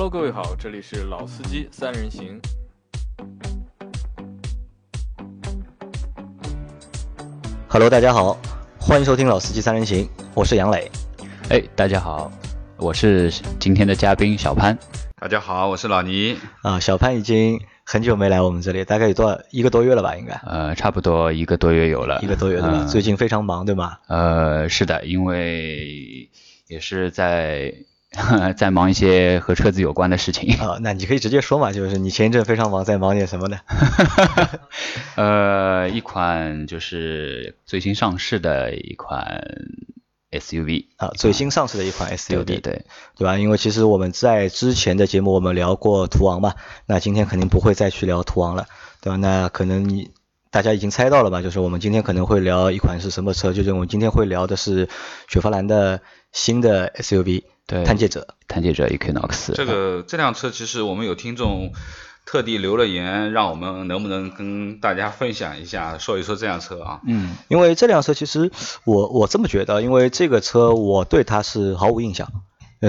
Hello，各位好，这里是老司机三人行。Hello，大家好，欢迎收听老司机三人行，我是杨磊。哎，大家好，我是今天的嘉宾小潘。大家好，我是老倪。啊，小潘已经很久没来我们这里，大概有多少一个多月了吧？应该。呃，差不多一个多月有了。一个多月对吧？最近非常忙对吗？呃，是的，因为也是在 在忙一些和车子有关的事情。啊，那你可以直接说嘛，就是你前一阵非常忙，在忙点什么呢？呃，一款就是最新上市的一款。SUV 啊，最新上市的一款 SUV，对对对吧？因为其实我们在之前的节目我们聊过途昂嘛，那今天肯定不会再去聊途昂了，对吧？那可能你大家已经猜到了吧？就是我们今天可能会聊一款是什么车？就是我们今天会聊的是雪佛兰的新的 SUV，对，探界者，探界者 Equinox。这个这辆车其实我们有听众。特地留了言，让我们能不能跟大家分享一下，说一说这辆车啊？嗯，因为这辆车其实我我这么觉得，因为这个车我对它是毫无印象。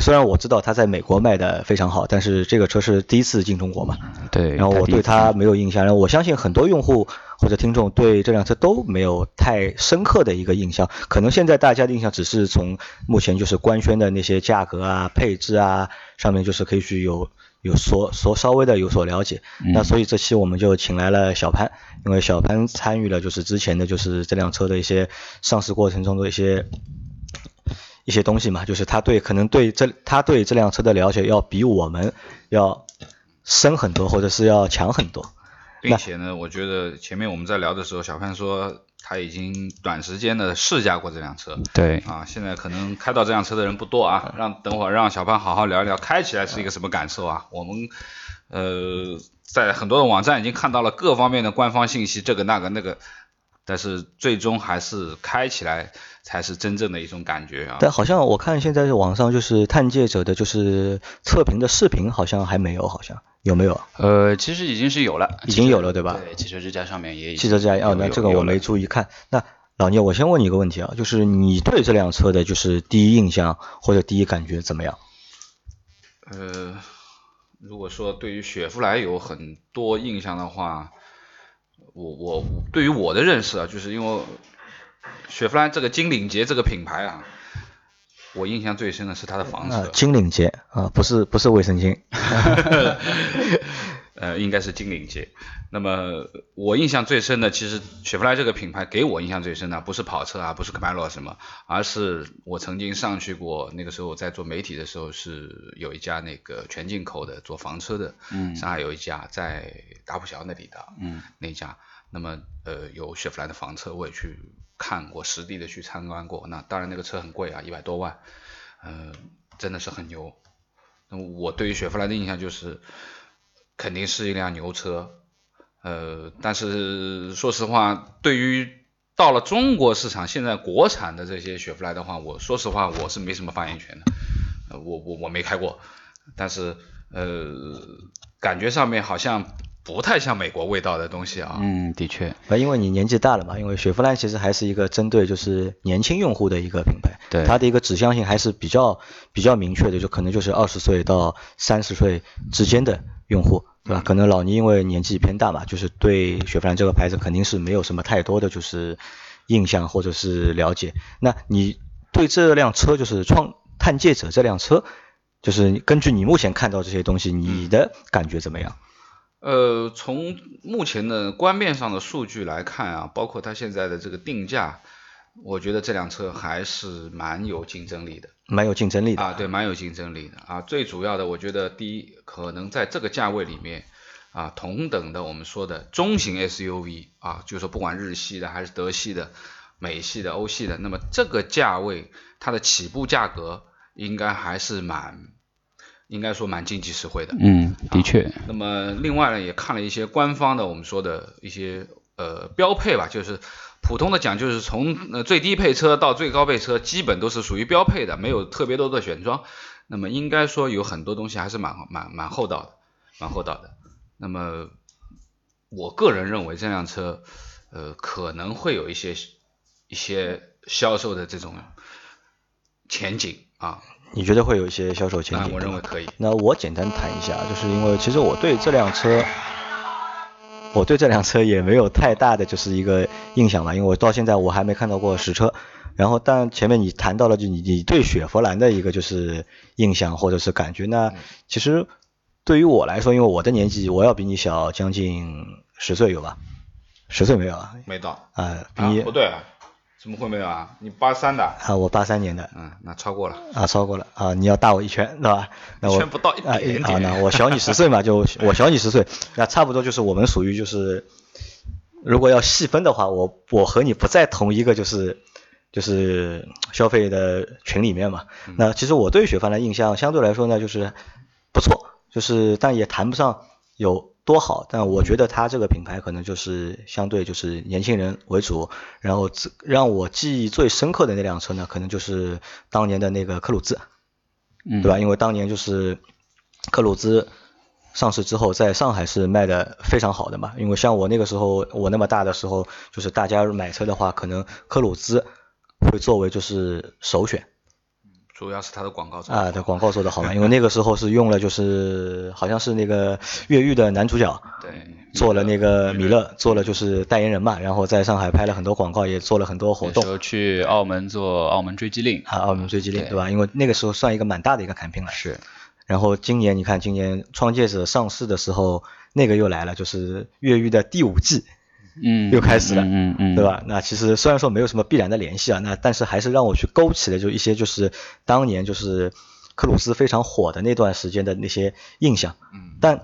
虽然我知道它在美国卖的非常好，但是这个车是第一次进中国嘛？对。然后我对它没有印象，然后我相信很多用户或者听众对这辆车都没有太深刻的一个印象。可能现在大家的印象只是从目前就是官宣的那些价格啊、配置啊上面，就是可以去有。有所所稍微的有所了解，那所以这期我们就请来了小潘，因为小潘参与了就是之前的就是这辆车的一些上市过程中的一些一些东西嘛，就是他对可能对这他对这辆车的了解要比我们要深很多，或者是要强很多，并且呢，我觉得前面我们在聊的时候，小潘说。他已经短时间的试驾过这辆车，对。啊，现在可能开到这辆车的人不多啊，让等会儿让小潘好好聊一聊开起来是一个什么感受啊。我们呃在很多的网站已经看到了各方面的官方信息，这个那个那个，但是最终还是开起来才是真正的一种感觉啊。但好像我看现在网上就是探界者的就是测评的视频好像还没有，好像。有没有？呃，其实已经是有了，已经有了，对吧？对，汽车之家上面也有。汽车之家哦，那这个我没注意看。那老聂，我先问你一个问题啊，就是你对这辆车的就是第一印象或者第一感觉怎么样？呃，如果说对于雪佛兰有很多印象的话，我我对于我的认识啊，就是因为雪佛兰这个金领结这个品牌啊。我印象最深的是它的房子，金领结啊，不是不是卫生巾，呃，应该是金领结。那么我印象最深的，其实雪佛兰这个品牌给我印象最深的，不是跑车啊，不是科迈罗什么，而是我曾经上去过，那个时候我在做媒体的时候，是有一家那个全进口的做房车的，嗯，上海有一家在大浦桥那里的，嗯，那家，那么呃有雪佛兰的房车，我也去。看过实地的去参观过，那当然那个车很贵啊，一百多万，嗯，真的是很牛。那我对于雪佛兰的印象就是，肯定是一辆牛车，呃，但是说实话，对于到了中国市场，现在国产的这些雪佛兰的话，我说实话我是没什么发言权的，呃，我我我没开过，但是呃，感觉上面好像。不太像美国味道的东西啊。嗯，的确。啊，因为你年纪大了嘛，因为雪佛兰其实还是一个针对就是年轻用户的一个品牌。对。它的一个指向性还是比较比较明确的，就可能就是二十岁到三十岁之间的用户，对吧？可能老倪因为年纪偏大嘛，就是对雪佛兰这个牌子肯定是没有什么太多的就是印象或者是了解。那你对这辆车就是创探界者这辆车，就是根据你目前看到这些东西，你的感觉怎么样？呃，从目前的官面上的数据来看啊，包括它现在的这个定价，我觉得这辆车还是蛮有竞争力的，蛮有竞争力的啊，对，蛮有竞争力的啊。最主要的，我觉得第一，可能在这个价位里面啊，同等的我们说的中型 SUV 啊，就是说不管日系的还是德系的、美系的、欧系的，那么这个价位它的起步价格应该还是蛮。应该说蛮经济实惠的，嗯，的确。那么另外呢，也看了一些官方的我们说的一些呃标配吧，就是普通的讲，就是从呃最低配车到最高配车，基本都是属于标配的，没有特别多的选装。那么应该说有很多东西还是蛮蛮蛮厚道的，蛮厚道的。那么我个人认为这辆车呃可能会有一些一些销售的这种前景啊。你觉得会有一些销售前景？我认为可以。那我简单谈一下，就是因为其实我对这辆车，我对这辆车也没有太大的就是一个印象吧，因为我到现在我还没看到过实车。然后，但前面你谈到了，就你你对雪佛兰的一个就是印象或者是感觉，那其实对于我来说，因为我的年纪我要比你小将近十岁有吧？十岁没有啊？没到。啊，比你不对。怎么会没有啊？你八三的啊？我八三年的。嗯，那超过了。啊，超过了啊！你要大我一圈，对吧？那我圈不到一点点。啊，那我小你十岁嘛，就我小你十岁，那差不多就是我们属于就是，如果要细分的话，我我和你不在同一个就是就是消费的群里面嘛。那其实我对雪佛兰印象相对来说呢，就是不错，就是但也谈不上有。多好，但我觉得它这个品牌可能就是相对就是年轻人为主，然后让我记忆最深刻的那辆车呢，可能就是当年的那个科鲁兹，嗯，对吧？因为当年就是科鲁兹上市之后，在上海是卖的非常好的嘛。因为像我那个时候，我那么大的时候，就是大家买车的话，可能科鲁兹会作为就是首选。主要是它的广告啊，对广告做的好嘛，因为那个时候是用了就是好像是那个越狱的男主角，对，做了那个米勒，做了就是代言人嘛，然后在上海拍了很多广告，也做了很多活动。时候去澳门做澳门追击令啊，澳门追击令对吧？因为那个时候算一个蛮大的一个产品了。是。然后今年你看，今年创界者上市的时候，那个又来了，就是越狱的第五季。嗯，又开始了，嗯嗯，对吧？那其实虽然说没有什么必然的联系啊，那但是还是让我去勾起了就一些就是当年就是克鲁斯非常火的那段时间的那些印象。嗯，但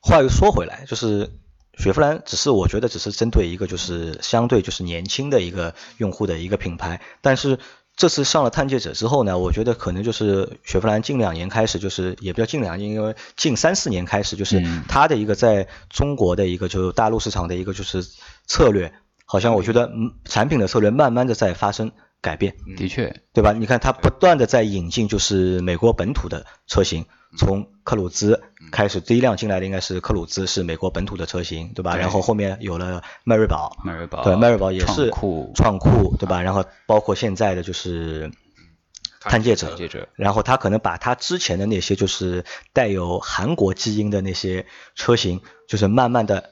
话又说回来，就是雪佛兰只是我觉得只是针对一个就是相对就是年轻的一个用户的一个品牌，但是。这次上了探界者之后呢，我觉得可能就是雪佛兰近两年开始，就是也不叫近两年，因为近三四年开始，就是它的一个在中国的一个就是大陆市场的一个就是策略，好像我觉得嗯产品的策略慢慢的在发生改变。的确，对吧？你看它不断的在引进就是美国本土的车型。从克鲁兹开始，第一辆进来的应该是克鲁兹，是美国本土的车型，对吧？然后后面有了迈锐宝，迈锐宝，对，迈锐宝也是创酷，创酷，对吧？然后包括现在的就是探界者，然后他可能把他之前的那些就是带有韩国基因的那些车型，就是慢慢的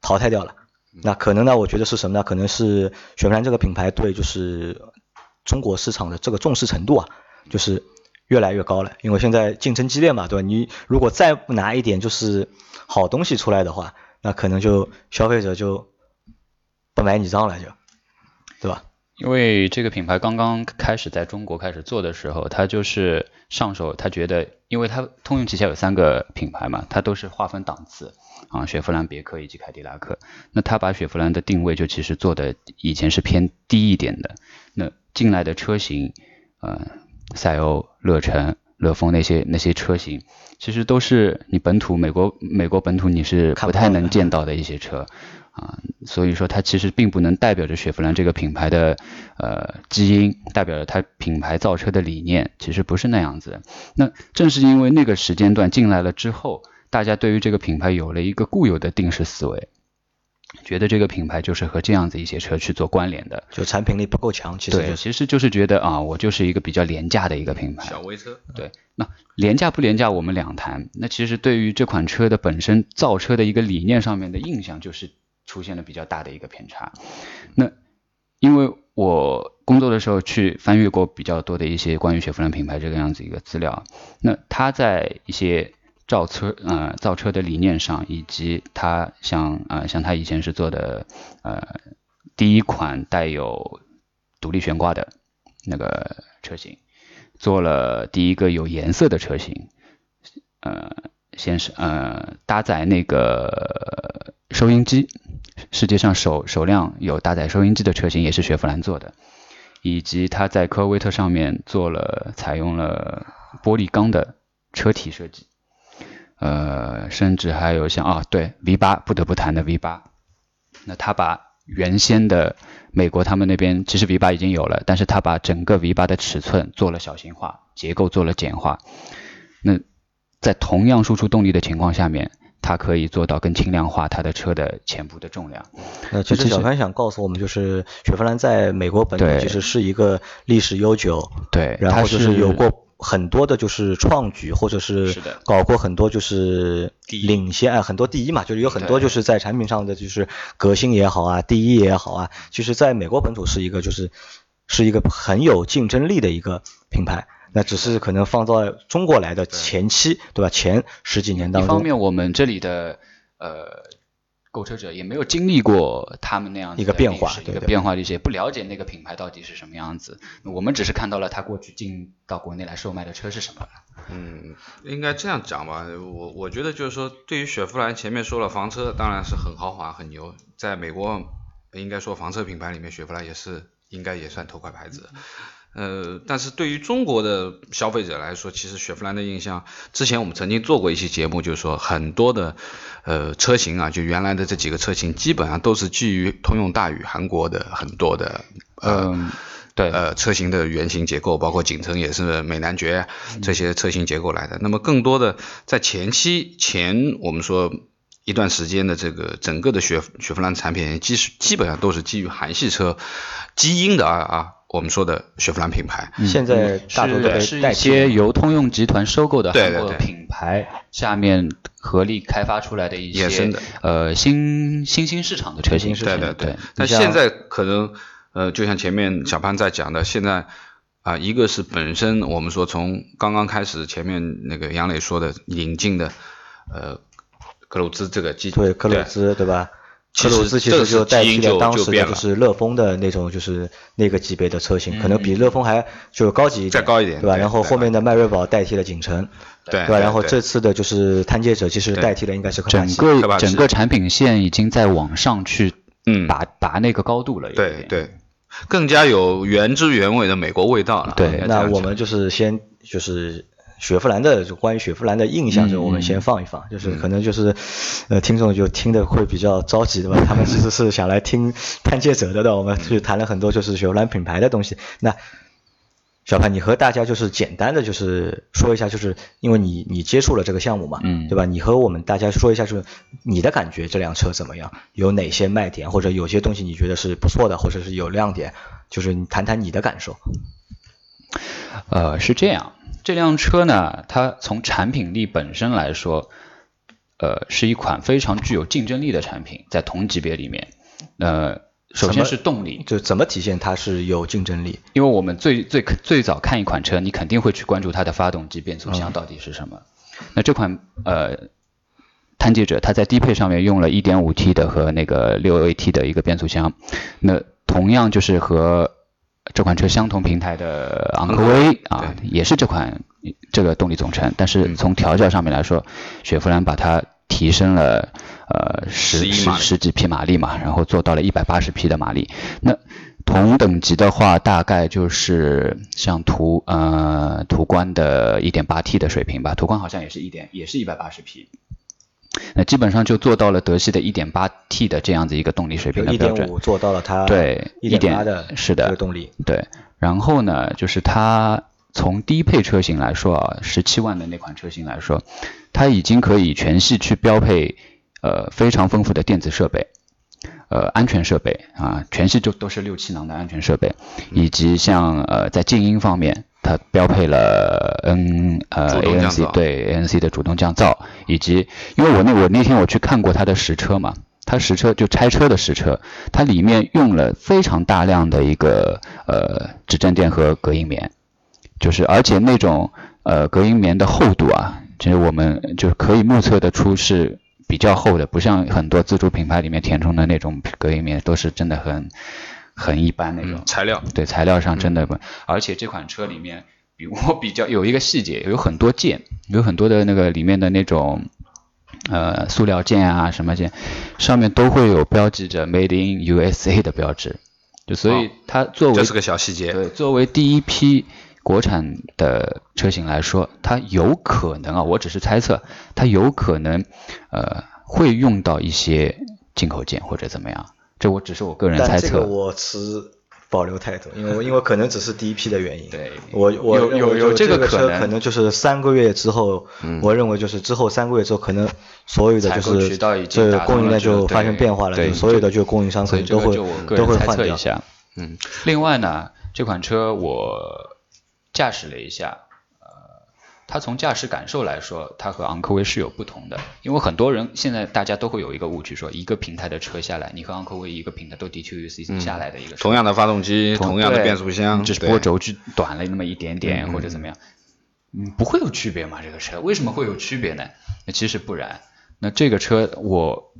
淘汰掉了。那可能呢，我觉得是什么呢？可能是雪佛兰这个品牌对就是中国市场的这个重视程度啊，就是。越来越高了，因为现在竞争激烈嘛，对吧？你如果再不拿一点就是好东西出来的话，那可能就消费者就不买你账了，就，对吧？因为这个品牌刚刚开始在中国开始做的时候，他就是上手，他觉得，因为他通用旗下有三个品牌嘛，它都是划分档次啊，雪佛兰、别克以及凯迪拉克。那他把雪佛兰的定位就其实做的以前是偏低一点的，那进来的车型，呃。赛欧、乐城、乐风那些那些车型，其实都是你本土美国美国本土你是不太能见到的一些车啊，所以说它其实并不能代表着雪佛兰这个品牌的呃基因，代表着它品牌造车的理念，其实不是那样子。那正是因为那个时间段进来了之后，大家对于这个品牌有了一个固有的定式思维。觉得这个品牌就是和这样子一些车去做关联的，就产品力不够强，其实对，其实就是觉得啊，我就是一个比较廉价的一个品牌，小微车。对，那廉价不廉价我们两谈。那其实对于这款车的本身造车的一个理念上面的印象，就是出现了比较大的一个偏差。那因为我工作的时候去翻阅过比较多的一些关于雪佛兰品牌这个样子一个资料，那它在一些。造车呃造车的理念上，以及他像呃像他以前是做的呃第一款带有独立悬挂的那个车型，做了第一个有颜色的车型，呃先是呃搭载那个收音机，世界上首首辆有搭载收音机的车型也是雪佛兰做的，以及它在科威特上面做了采用了玻璃钢的车体设计。呃，甚至还有像啊，对 V 八不得不谈的 V 八，那他把原先的美国他们那边其实 V 八已经有了，但是他把整个 V 八的尺寸做了小型化，结构做了简化。那在同样输出动力的情况下面，它可以做到更轻量化它的车的前部的重量。呃，其实小潘想告诉我们，就是雪佛兰在美国本土其实是一个历史悠久，对，然后就是有过。很多的就是创举，或者是搞过很多就是领先啊，很多第一嘛，就是有很多就是在产品上的就是革新也好啊，第一也好啊，其实在美国本土是一个就是是一个很有竞争力的一个品牌，那只是可能放到中国来的前期，对吧？前十几年当中，一方面我们这里的呃。购车者也没有经历过他们那样一个变化，一个变化历史，也不了解那个品牌到底是什么样子。我们只是看到了他过去进到国内来售卖的车是什么。嗯，应该这样讲吧。我我觉得就是说，对于雪佛兰，前面说了房车当然是很豪华、很牛，在美国应该说房车品牌里面，雪佛兰也是应该也算头块牌子。呃，但是对于中国的消费者来说，其实雪佛兰的印象，之前我们曾经做过一期节目，就是说很多的呃车型啊，就原来的这几个车型，基本上都是基于通用大宇韩国的很多的呃对呃车型的原型结构，包括景程也是美男爵这些车型结构来的。那么更多的在前期前我们说一段时间的这个整个的雪雪佛兰产品，基基本上都是基于韩系车基因的啊啊。我们说的雪佛兰品牌，现在大多都是一些由通用集团收购的韩国品牌下面合力开发出来的一些呃新新兴市场的车型。对对对。但现在可能呃，就像前面小潘在讲的，现在啊，一个是本身我们说从刚刚开始，前面那个杨磊说的引进的呃科鲁兹这个机对科鲁兹对吧？克鲁兹其实就代替了当时的就是乐风的那种，就是那个级别的车型，可能比乐风还就高级一点，再高一点，对吧？然后后面的迈锐宝代替了景程，对，对吧？然后这次的就是探界者，其实代替的应该是整个整个产品线已经在往上去，嗯，拔拔那个高度了，对对，更加有原汁原味的美国味道了。对，那我们就是先就是。雪佛兰的就关于雪佛兰的印象，就我们先放一放，就是可能就是，呃，听众就听的会比较着急，对吧？他们其实是想来听探界者的，的，我们去谈了很多就是雪佛兰品牌的东西。那小潘，你和大家就是简单的就是说一下，就是因为你你接触了这个项目嘛，嗯，对吧？你和我们大家说一下，就是你的感觉，这辆车怎么样？有哪些卖点，或者有些东西你觉得是不错的，或者是有亮点，就是你谈谈你的感受。呃，是这样。这辆车呢，它从产品力本身来说，呃，是一款非常具有竞争力的产品，在同级别里面。呃，首先是动力，就怎么体现它是有竞争力？因为我们最最最早看一款车，你肯定会去关注它的发动机、变速箱到底是什么。那这款呃，探界者它在低配上面用了 1.5T 的和那个 6AT 的一个变速箱，那同样就是和。这款车相同平台的昂科威啊，也是这款这个动力总成，但是从调教上面来说，雪佛兰把它提升了呃十十十几匹马力嘛，然后做到了一百八十匹的马力。那同等级的话，大概就是像途呃途观的一点八 T 的水平吧，途观好像也是一点也是一百八十匹。那基本上就做到了德系的 1.8T 的这样子一个动力水平的标准，做到了它对1.8的是的动力对。然后呢，就是它从低配车型来说啊，十七万的那款车型来说，它已经可以全系去标配呃非常丰富的电子设备，呃安全设备啊，全系就都是六气囊的安全设备，以及像呃在静音方面。它标配了 N 呃 ANC 对 ANC 的主动降噪，以及因为我那我那天我去看过它的实车嘛，它实车就拆车的实车，它里面用了非常大量的一个呃指正垫和隔音棉，就是而且那种呃隔音棉的厚度啊，其实我们就是可以目测得出是比较厚的，不像很多自主品牌里面填充的那种隔音棉都是真的很。很一般那种。材料，对材料上真的不，而且这款车里面比我比较有一个细节，有很多件，有很多的那个里面的那种呃塑料件啊什么件，上面都会有标记着 Made in USA 的标志，就所以它作为这是个小细节，对，作为第一批国产的车型来说，它有可能啊，我只是猜测，它有可能呃会用到一些进口件或者怎么样。这我只是我个人猜测，我持保留态度，因为因为可能只是第一批的原因。对我我有有有这这个可能车可能就是三个月之后，我认为就是之后三个月之后，可能所有的就是渠道已经供应链就发生变化了，就所有的就供应商可能都会这个就我个都会换掉。测一下。嗯，另外呢，这款车我驾驶了一下，呃，它从驾驶感受来说，它和昂科威是有不同的。因为很多人现在大家都会有一个误区，说一个平台的车下来，你和昂科威一个平台都 DQUC 下来的一个车，同样的发动机，同样的变速箱，只不过对轴距短了那么一点点或者怎么样，嗯，不会有区别吗？这个车为什么会有区别呢？那其实不然。那这个车我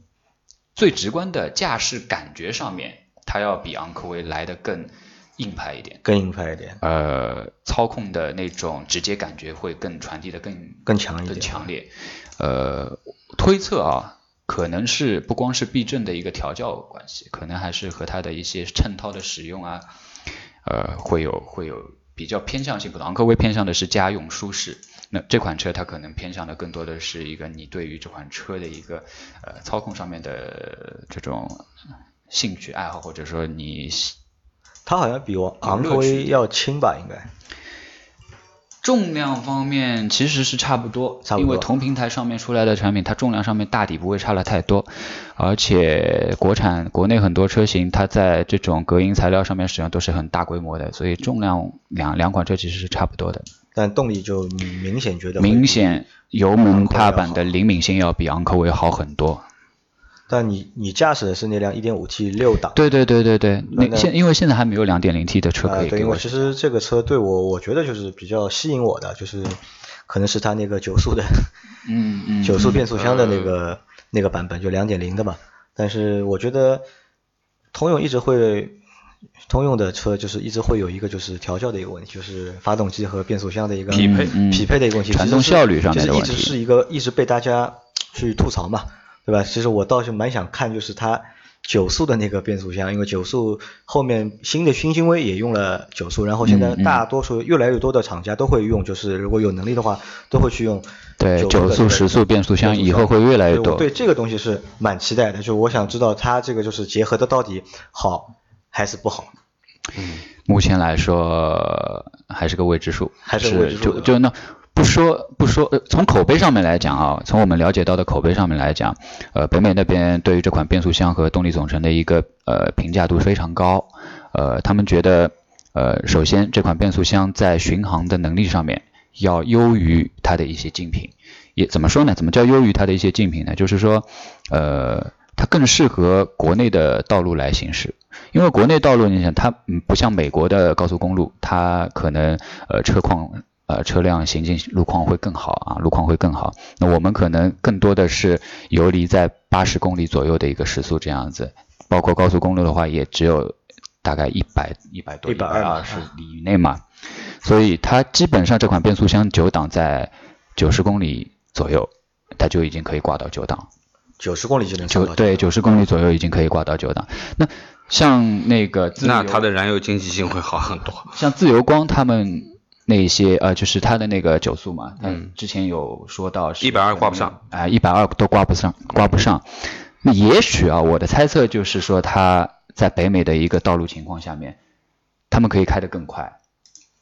最直观的驾驶感觉上面，它要比昂科威来的更硬派一点，更硬派一点，呃，操控的那种直接感觉会更传递的更更强一点更强烈。呃，推测啊，可能是不光是避震的一个调教关系，可能还是和它的一些衬套的使用啊，呃，会有会有比较偏向性不同。昂科威偏向的是家用舒适，那这款车它可能偏向的更多的是一个你对于这款车的一个呃操控上面的这种兴趣爱好，或者说你它好像比我昂科威要轻吧，应该。重量方面其实是差不多，差不多因为同平台上面出来的产品，它重量上面大体不会差了太多，而且国产国内很多车型，它在这种隔音材料上面使用都是很大规模的，所以重量两两款车其实是差不多的。但动力就明显觉得明显油门踏板的灵敏性要比昂科威好很多。但你你驾驶的是那辆 1.5T 六档，对对对对对，那那现因为现在还没有 2.0T 的车可呃，对，以给我因为其实这个车对我我觉得就是比较吸引我的，就是可能是它那个九速的嗯嗯 九速变速箱的那个那个版本，就2.0的嘛。但是我觉得通用一直会，通用的车就是一直会有一个就是调教的一个问题，就是发动机和变速箱的一个匹配嗯匹配的一个问题，传动效率上面的就是一直是一个一直被大家去吐槽嘛，对吧？其实我倒是蛮想看，就是它九速的那个变速箱，因为九速后面新的新星威也用了九速，然后现在大多数越来越多的厂家都会用，就是如果有能力的话，都会去用对九速十速变速箱以后会越来越多对这个东西是蛮期待的，就我想知道它这个就是结合的到底好还是不好。嗯目前来说还是个未知数，还是未知数对吧就就那不说不说，呃，从口碑上面来讲啊，从我们了解到的口碑上面来讲，呃，北美那边对于这款变速箱和动力总成的一个呃评价度非常高，呃，他们觉得呃，首先这款变速箱在巡航的能力上面要优于它的一些竞品，也怎么说呢？怎么叫优于它的一些竞品呢？就是说，呃，它更适合国内的道路来行驶。因为国内道路，你想它嗯不像美国的高速公路，它可能呃车况呃车辆行进路况会更好啊，路况会更好。那我们可能更多的是游离在八十公里左右的一个时速这样子，包括高速公路的话，也只有大概一百一百多、120二十里以内嘛。所以它基本上这款变速箱九档在九十公里左右，它就已经可以挂到九档。九十公里就能九对九十公里左右已经可以挂到九档。那像那个自由那它的燃油经济性会好很多。像自由光他们那些呃，就是他的那个九速嘛，它嗯之前有说到是120挂不上啊，一百二都挂不上，挂不上。那也许啊，我的猜测就是说，他在北美的一个道路情况下面，他们可以开得更快，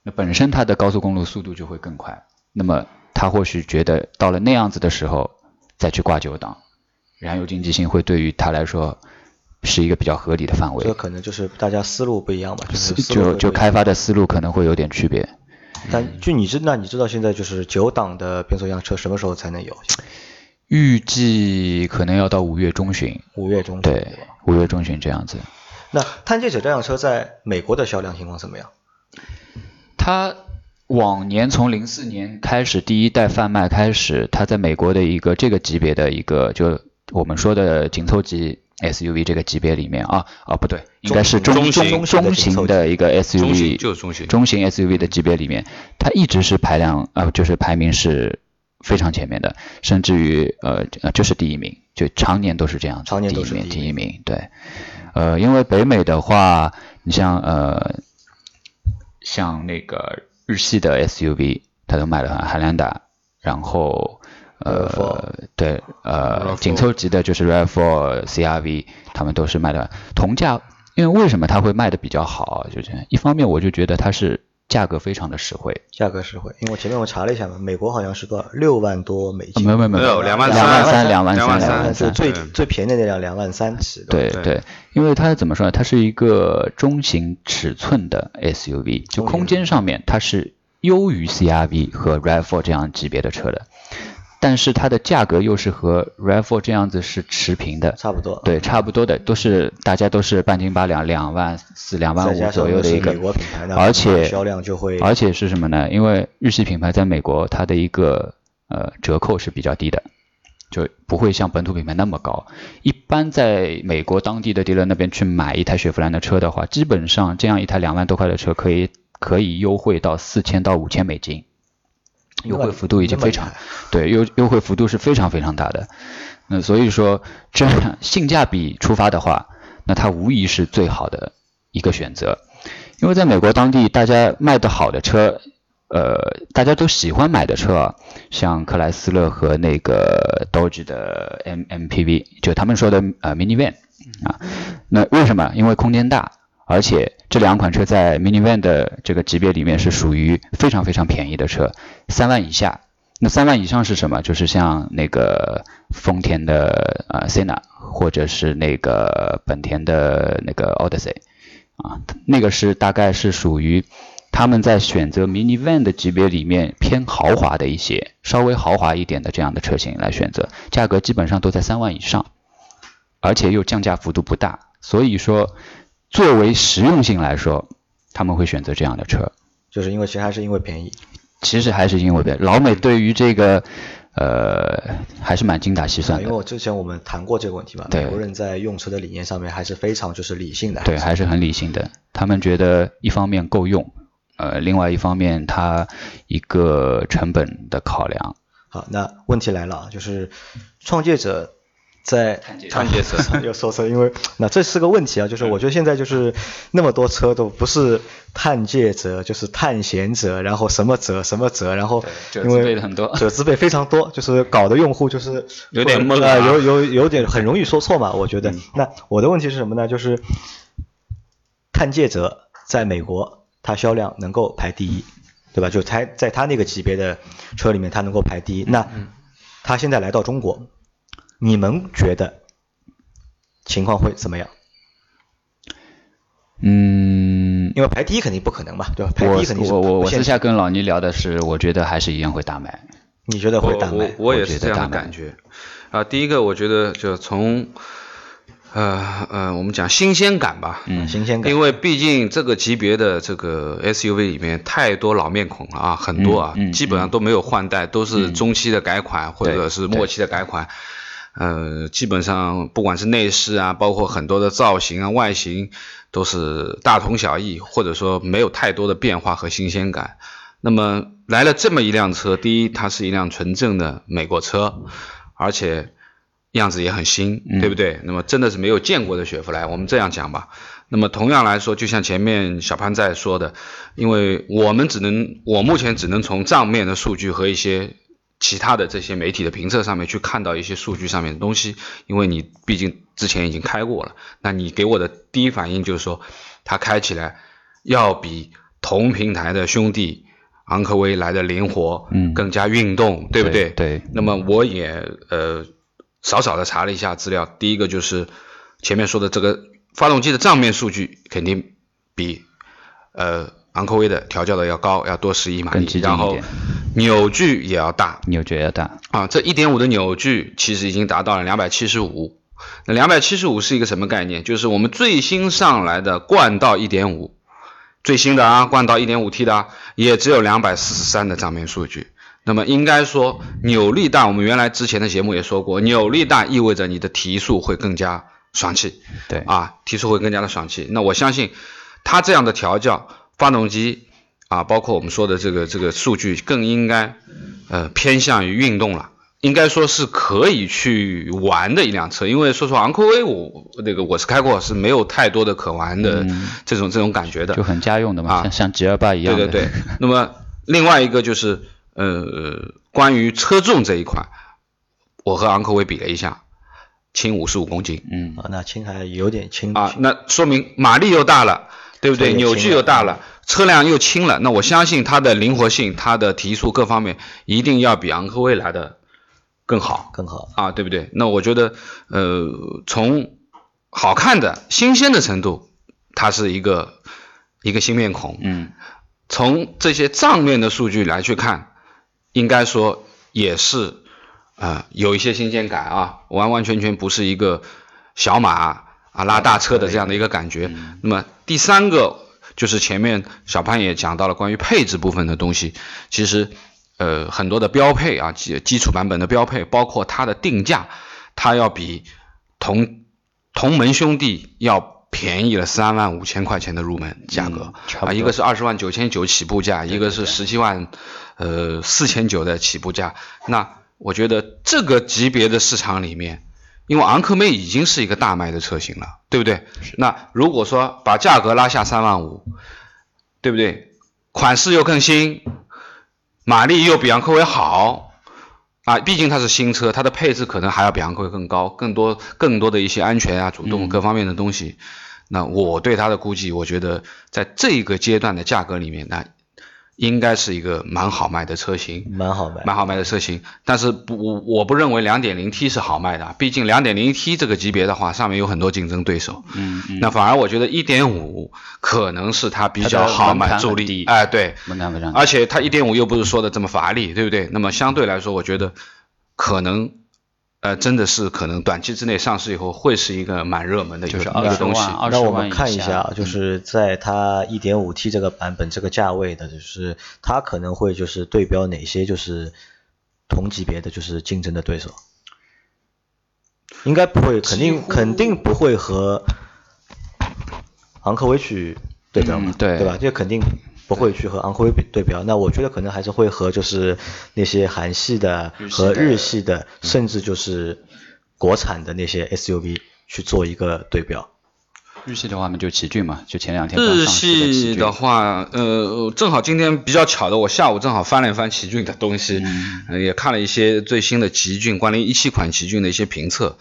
那本身它的高速公路速度就会更快，那么他或许觉得到了那样子的时候再去挂九档，燃油经济性会对于他来说是一个比较合理的范围这，可能就是大家思路不一样吧，就是就就开发的思路可能会有点区别。但就你知那你知道现在就是九档的变速箱车什么时候才能有？预计可能要到五月中旬，五月中旬对吧？，五月中旬这样子。那探界者这辆车在美国的销量情况怎么样？它往年从零四年开始第一代贩卖开始，它在美国的一个这个级别的一个就我们说的紧凑级 SUV 这个级别里面啊啊不对，应该是中中型中中型的一个 SUV，就是中型中型 SUV 的级别里面，它一直是排量呃就是排名是非常前面的，甚至于呃呃就是第一名，就常年都是这样子，常年都是第一名第一名，对，呃因为北美的话，你像呃像那个日系的 SUV，它都卖的很，汉兰达，然后呃对呃紧凑级的就是 RAV4、CRV，他们都是卖的。同价因为为什么它会卖的比较好？就是一方面我就觉得它是价格非常的实惠，价格实惠，因为我前面我查了一下嘛，美国好像是多少六万多美金，没有没有没没有两万两万三。两万三两万三万三，是最嗯最便宜的那辆两万三起的，对对。对，因为它怎么说呢？它是一个中型尺寸的 SUV，就空间上面它是优于 CRV 和 RAV4 这样级别的车的，但是它的价格又是和 RAV4 这样子是持平的，差不多。对，差不多的，都是大家都是半斤八两，两万四、两万五左右的一个美国品牌，而且销量就会而且是什么呢？因为日系品牌在美国它的一个呃折扣是比较低的，就不会像本土品牌那么高。一般在美国当地的 dealer 那边去买一台雪佛兰的车的话，基本上这样一台两万多块的车可以可以优惠到四千到五千美金，优惠幅度已经非常对优优惠幅度是非常非常大的。那所以说，这样性价比出发的话，那它无疑是最好的一个选择。因为在美国当地，大家卖的好的车，呃，大家都喜欢买的车啊，像克莱斯勒和那个 Dodge 的 M MPV，就他们说的呃 minivan 啊。那为什么？因为空间大，而且这两款车在 minivan 的这个级别里面是属于非常非常便宜的车，三万以下。那三万以上是什么？就是像那个丰田的呃 Senna，或者是那个本田的那个 Odyssey 啊，那个是大概是属于他们在选择 minivan 的级别里面偏豪华的一些，稍微豪华一点的这样的车型来选择，价格基本上都在三万以上，而且又降价幅度不大，所以说作为实用性来说，他们会选择这样的车。就是因为其实还是因为便宜，其实还是因为便宜，老美对于这个呃还是蛮精打细算的，因为我之前我们谈过这个问题嘛，对美国人在用车的理念上面还是非常就是理性的，对，还是很理性的。他们觉得一方面够用，呃，另外一方面它一个成本的考量。好，那问题来了啊，就是创业者在探界者又说车，因为那这是个问题啊，就是我觉得现在就是那么多车都不是探界者，就是探险者，然后什么者什么者，然后对者字因为辈很多者字辈非常多，就是搞得用户就是有点懵啊呃，有有有点很容易说错嘛，我觉得。嗯那我的问题是什么呢？就是探界者在美国它销量能够排第一，对吧？就它在它那个级别的车里面，它能够排第一。那它现在来到中国，你们觉得情况会怎么样？嗯，因为排第一肯定不可能嘛，对吧？排第我一肯定是我我我私下跟老倪聊的是，我觉得还是一样会大卖。你觉得会大我卖？我我也是这样的感觉啊。第一个，我觉得就从呃呃，我们讲新鲜感吧，嗯新鲜感，因为毕竟这个级别的这个 SUV 里面太多老面孔了啊，很多啊，嗯嗯基本上都没有换代，都是中期的改款、或者是末期的改款。呃，基本上不管是内饰啊，包括很多的造型啊、外形，都是大同小异，或者说没有太多的变化和新鲜感。那么来了这么一辆车，第一，它是一辆纯正的美国车，而且样子也很新，嗯对不对？那么真的是没有见过的雪佛兰，我们这样讲吧。那么同样来说，就像前面小潘在说的，因为我们只能，我目前只能从账面的数据和一些其他的这些媒体的评测上面去看到一些数据上面的东西，因为你毕竟之前已经开过了，那你给我的第一反应就是说，它开起来要比同平台的兄弟昂科威来的灵活，嗯更加运动，对不对？对那么我也呃少少的查了一下资料，第一个就是前面说的这个发动机的账面数据肯定比呃昂科威的调教的要高，要多十一马力然后扭矩也要大扭矩要大，啊，这一点五的扭矩其实已经达到了两百七十五。那两百七十五是一个什么概念？就是我们最新上来的冠道一点五，最新的啊，冠道一点五 T 的啊也只有两百四十三的账面数据。那么应该说扭力大，我们原来之前的节目也说过，扭力大意味着你的提速会更加爽气，对啊，提速会更加的爽气。那我相信它这样的调教，发动机啊，包括我们说的这个这个数据，更应该呃偏向于运动了。应该说是可以去玩的一辆车，因为说实话，昂科威我那个我是开过，是没有太多的可玩的嗯这种、这种感觉的。就很家用的嘛，啊像像 G 二八一样的。对对对。那么另外一个就是呃，关于车重这一块，我和昂科威比了一下，轻五十五公斤。嗯啊，那轻还有点轻啊，那说明马力又大了，对不对？扭矩又大了，车辆又轻了，那我相信它的灵活性、它的提速各方面一定要比昂科威来的更好更好。啊，对不对？那我觉得，呃，从好看的、新鲜的程度，它是一个一个新面孔。嗯从这些账面的数据来去看，应该说也是呃有一些新鲜感啊，完完全全不是一个小马啊拉大车的这样的一个感觉。那么第三个就是前面小潘也讲到了关于配置部分的东西，其实呃很多的标配啊基基础版本的标配，包括它的定价，它要比同同门兄弟要便宜了三万五千块钱的入门价格、啊，一个是二十万九千九起步价，一个是十七万呃四千九的起步价。那我觉得这个级别的市场里面，因为昂科威已经是一个大卖的车型了，对不对？那如果说把价格拉下三万五，对不对？款式又更新，马力又比昂科威好。啊，毕竟它是新车，它的配置可能还要比昂科威更高，更多更多的一些安全啊、主动各方面的东西。那我对它的估计，我觉得在这个阶段的价格里面，那应该是一个蛮好卖的车型。蛮好卖，蛮好卖的车型，但是不，我我不认为 2.0T 是好卖的，毕竟 2.0T 这个级别的话，上面有很多竞争对手。嗯嗯，那反而我觉得1.5可能是它比较好卖助力，哎，对，门槛非常低。而且它1.5又不是说的这么乏力，对不对？那么相对来说，我觉得可能，呃，真的是可能短期之内上市以后会是一个蛮热门的一个就是20一个东西。万20那我们看一下啊，就嗯是在它 1.5T 这个版本这个价位的，就是它可能会就是对标哪些就是同级别的就是竞争的对手？应该不会，肯定肯定不会和昂科威去对标嘛，嗯对对吧？这肯定不会去和昂科威比对标。那我觉得可能还是会和就是那些韩系的和日系的甚至就是国产的那些 SUV 去做一个对标。日系的话呢，就奇骏嘛，就前两天刚日上市的奇骏系的话，呃，正好今天比较巧的，我下午正好翻了一翻奇骏的东西，呃也看了一些最新的奇骏关于一七款奇骏的一些评测。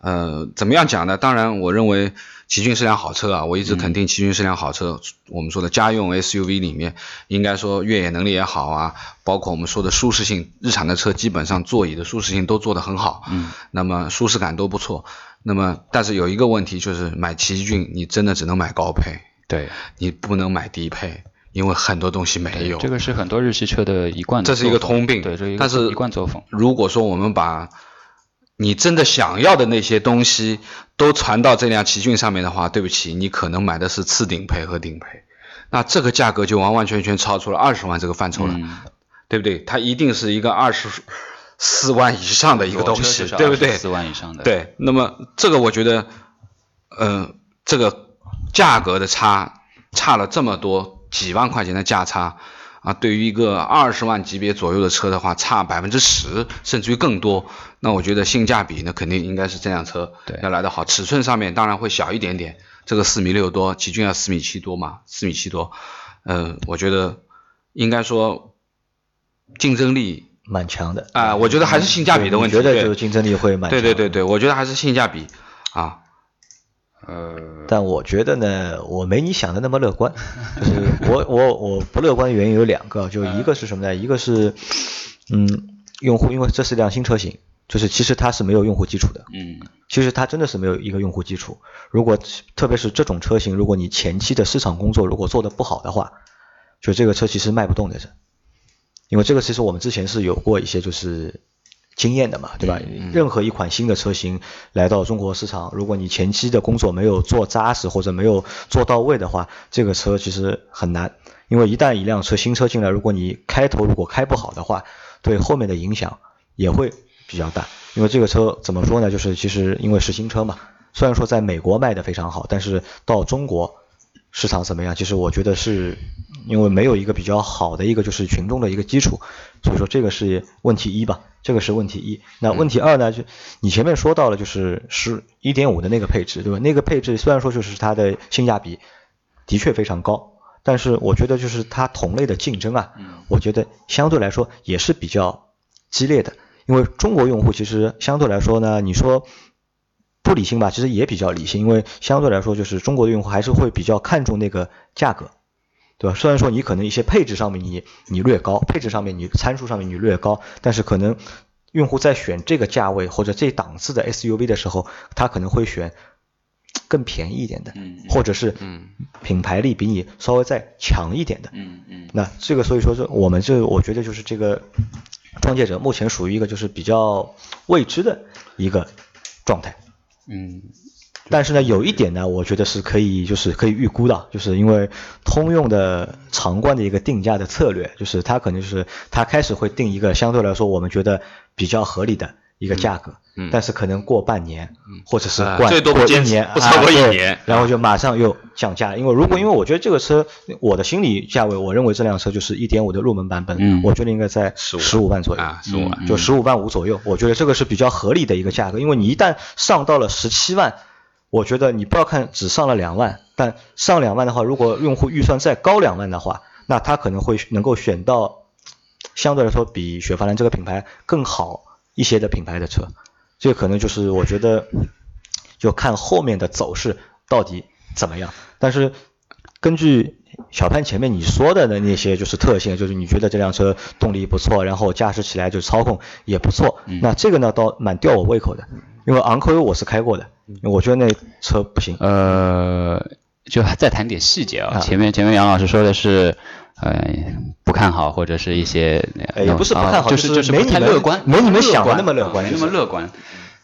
呃，怎么样讲呢？当然，我认为奇骏是辆好车啊，我一直肯定奇骏是辆好车。我们说的家用 SUV 里面，应该说越野能力也好啊，包括我们说的舒适性，日产的车基本上座椅的舒适性都做得很好，嗯，那么舒适感都不错。那么，但是有一个问题就是买奇骏，你真的只能买高配。对，你不能买低配，因为很多东西没有。这个是很多日系车的一贯的这是一个通病对，这一个但是一贯作风。如果说我们把你真的想要的那些东西都传到这辆奇骏上面的话，对不起，你可能买的是次顶配和顶配，那这个价格就完完全全超出了二十万这个范畴了，嗯，对不对？它一定是一个二十四万以上的一个东西，对不对？四万以上的，，对，那么这个我觉得，呃，这个价格的差差了这么多几万块钱的价差啊，对于一个二十万级别左右的车的话，差百分之十甚至于更多，那我觉得性价比那，肯定应该是这辆车对要来得好。尺寸上面当然会小一点点，这个四米六多，奇骏要四米七多嘛，四米七多，呃，我觉得应该说竞争力蛮强的啊、我觉得还是性价比的问题。我觉得就是竞争力会蛮强的。对对对对，我觉得还是性价比啊。呃，但我觉得呢，我没你想的那么乐观。就是我我我不乐观的原因有两个，就一个是什么呢？一个是，嗯，用户，因为这是辆新车型，就是其实它是没有用户基础的。嗯，其实它真的是没有一个用户基础。如果特别是这种车型，如果你前期的市场工作如果做得不好的话，就这个车其实卖不动的是。因为这个其实我们之前是有过一些就是经验的嘛，对吧？任何一款新的车型来到中国市场，如果你前期的工作没有做扎实或者没有做到位的话，这个车其实很难。因为一旦一辆车新车进来，如果你开头如果开不好的话，对后面的影响也会比较大。因为这个车怎么说呢？就是其实因为是新车嘛，虽然说在美国卖的非常好，但是到中国市场怎么样？其实我觉得是因为没有一个比较好的一个就是群众的一个基础，所以说这个是问题一吧，这个是问题一。那问题二呢？就你前面说到了，就是十一点五的那个配置，对吧？那个配置虽然说就是它的性价比的确非常高，但是我觉得就是它同类的竞争啊，我觉得相对来说也是比较激烈的。因为中国用户其实相对来说呢，你说不理性吧，其实也比较理性，因为相对来说，就是中国的用户还是会比较看重那个价格，对吧？虽然说你可能一些配置上面你你略高，配置上面你参数上面你略高，但是可能用户在选这个价位或者这档次的 SUV 的时候，他可能会选更便宜一点的，嗯或者是嗯品牌力比你稍微再强一点的，嗯嗯那这个所以说是我们这我觉得就是这个创业者目前属于一个就是比较未知的一个状态。嗯但是呢，有一点呢，我觉得是可以就是可以预估的，就是因为通用的常冠的一个定价的策略，就是它可能就是它开始会定一个相对来说我们觉得比较合理的一个价格，嗯。但是可能过半年，嗯或者是啊过最多过一年，不超过一年然后就马上又降价，因为如果因为我觉得这个车我的心理价位，我认为这辆车就是一点五的入门版本，嗯我觉得应该在15十五万左右啊，十五万嗯就十五万五左右，我觉得这个是比较合理的一个价格，因为你一旦上到了十七万，我觉得你不要看只上了两万，但上两万的话，如果用户预算再高两万的话，那他可能会能够选到相对来说比雪佛兰这个品牌更好一些的品牌的车，这可能就是我觉得就看后面的走势到底怎么样，但是根据小潘前面你说的的那些就是特性，就是你觉得这辆车动力不错，然后驾驶起来就操控也不错，嗯。那这个呢倒蛮吊我胃口的，因为昂科威我是开过的，我觉得那车不行，呃，就再谈点细节啊。啊。前面前面杨老师说的是，呃，不看好或者是一些，哎也不是不看好啊就就是就是没你乐观，没你们想的那么乐观那么乐观。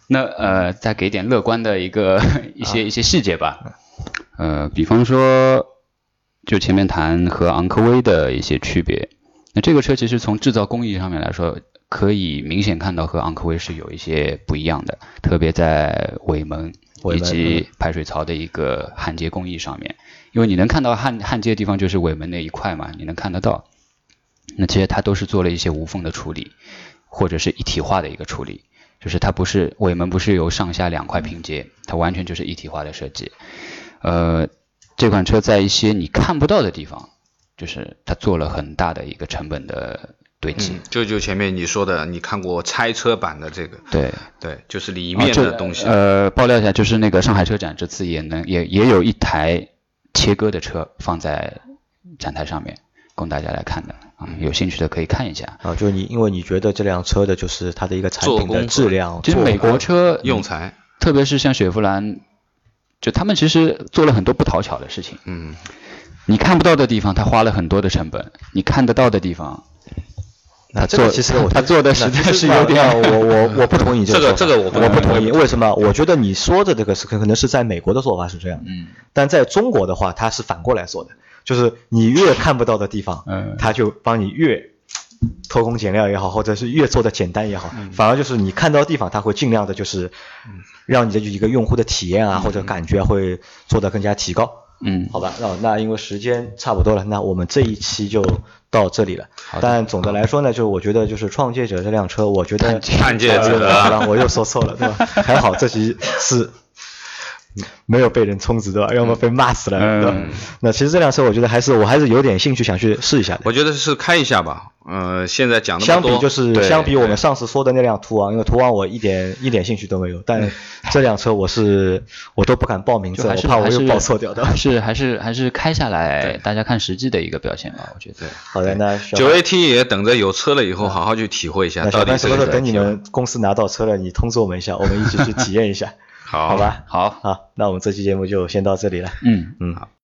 那呃，再给点乐观的一个 一啊些一些细节吧。呃，比方说，就前面谈和昂科威的一些区别。那这个车其实从制造工艺上面来说，可以明显看到和昂科威是有一些不一样的，特别在尾门以及排水槽的一个焊接工艺上面，因为你能看到焊焊接的地方就是尾门那一块嘛，你能看得到。那其实它都是做了一些无缝的处理，或者是一体化的一个处理，就是它不是尾门不是由上下两块拼接，它完全就是一体化的设计。呃，这款车在一些你看不到的地方，就是它做了很大的一个成本的堆积。嗯，就就前面你说的，你看过拆车版的这个，对，对，就是里面的东西，呃，爆料一下，就是那个上海车展这次也能也也有一台切割的车放在展台上面，供大家来看的啊，有兴趣的可以看一下。啊，就是你因为你觉得这辆车的就是它的一个产品的做工质量，做其实美国车用材，特别是像雪佛兰，就他们其实做了很多不讨巧的事情。嗯，你看不到的地方，他花了很多的成本；你看得到的地方，那这个其实我 他做的实在是有点 我我我不同意这个个这个我不我不同意，为什么？我觉得你说的这个是可可能是在美国的做法是这样，嗯，但在中国的话，它是反过来做的，就是你越看不到的地方，嗯。他就帮你越偷工减料也好，或者是越做的简单也好，反而就是你看到的地方，他会尽量的就是让你的一个用户的体验啊或者感觉会做得更加提高。嗯，好吧，那那因为时间差不多了，那我们这一期就到这里了。但总的来说呢，就是我觉得就是创业者这辆车，我觉得创界者我又说错了，对吧？还好这期是 没有被人充值，对吧？要么被骂死了，对吧嗯？那其实这辆车，我觉得还是我还是有点兴趣想去试一下的。我觉得是开一下吧，呃，现在讲的，相比就是相比我们上次说的那辆途昂，因为途昂我一点 一点兴趣都没有，但 这辆车我是我都不敢报名字，我怕我又是还是报错掉的。是还是还是开下来，大家看实际的一个表现吧，我觉得。好的，那小九 AT 也等着有车了以后好好去体会一下，那小到底什么时候等你们公司拿到车了，你通知我们一下，我们一起去体验一下，好好吧？好，好，那我们这期节目就先到这里了。嗯。嗯，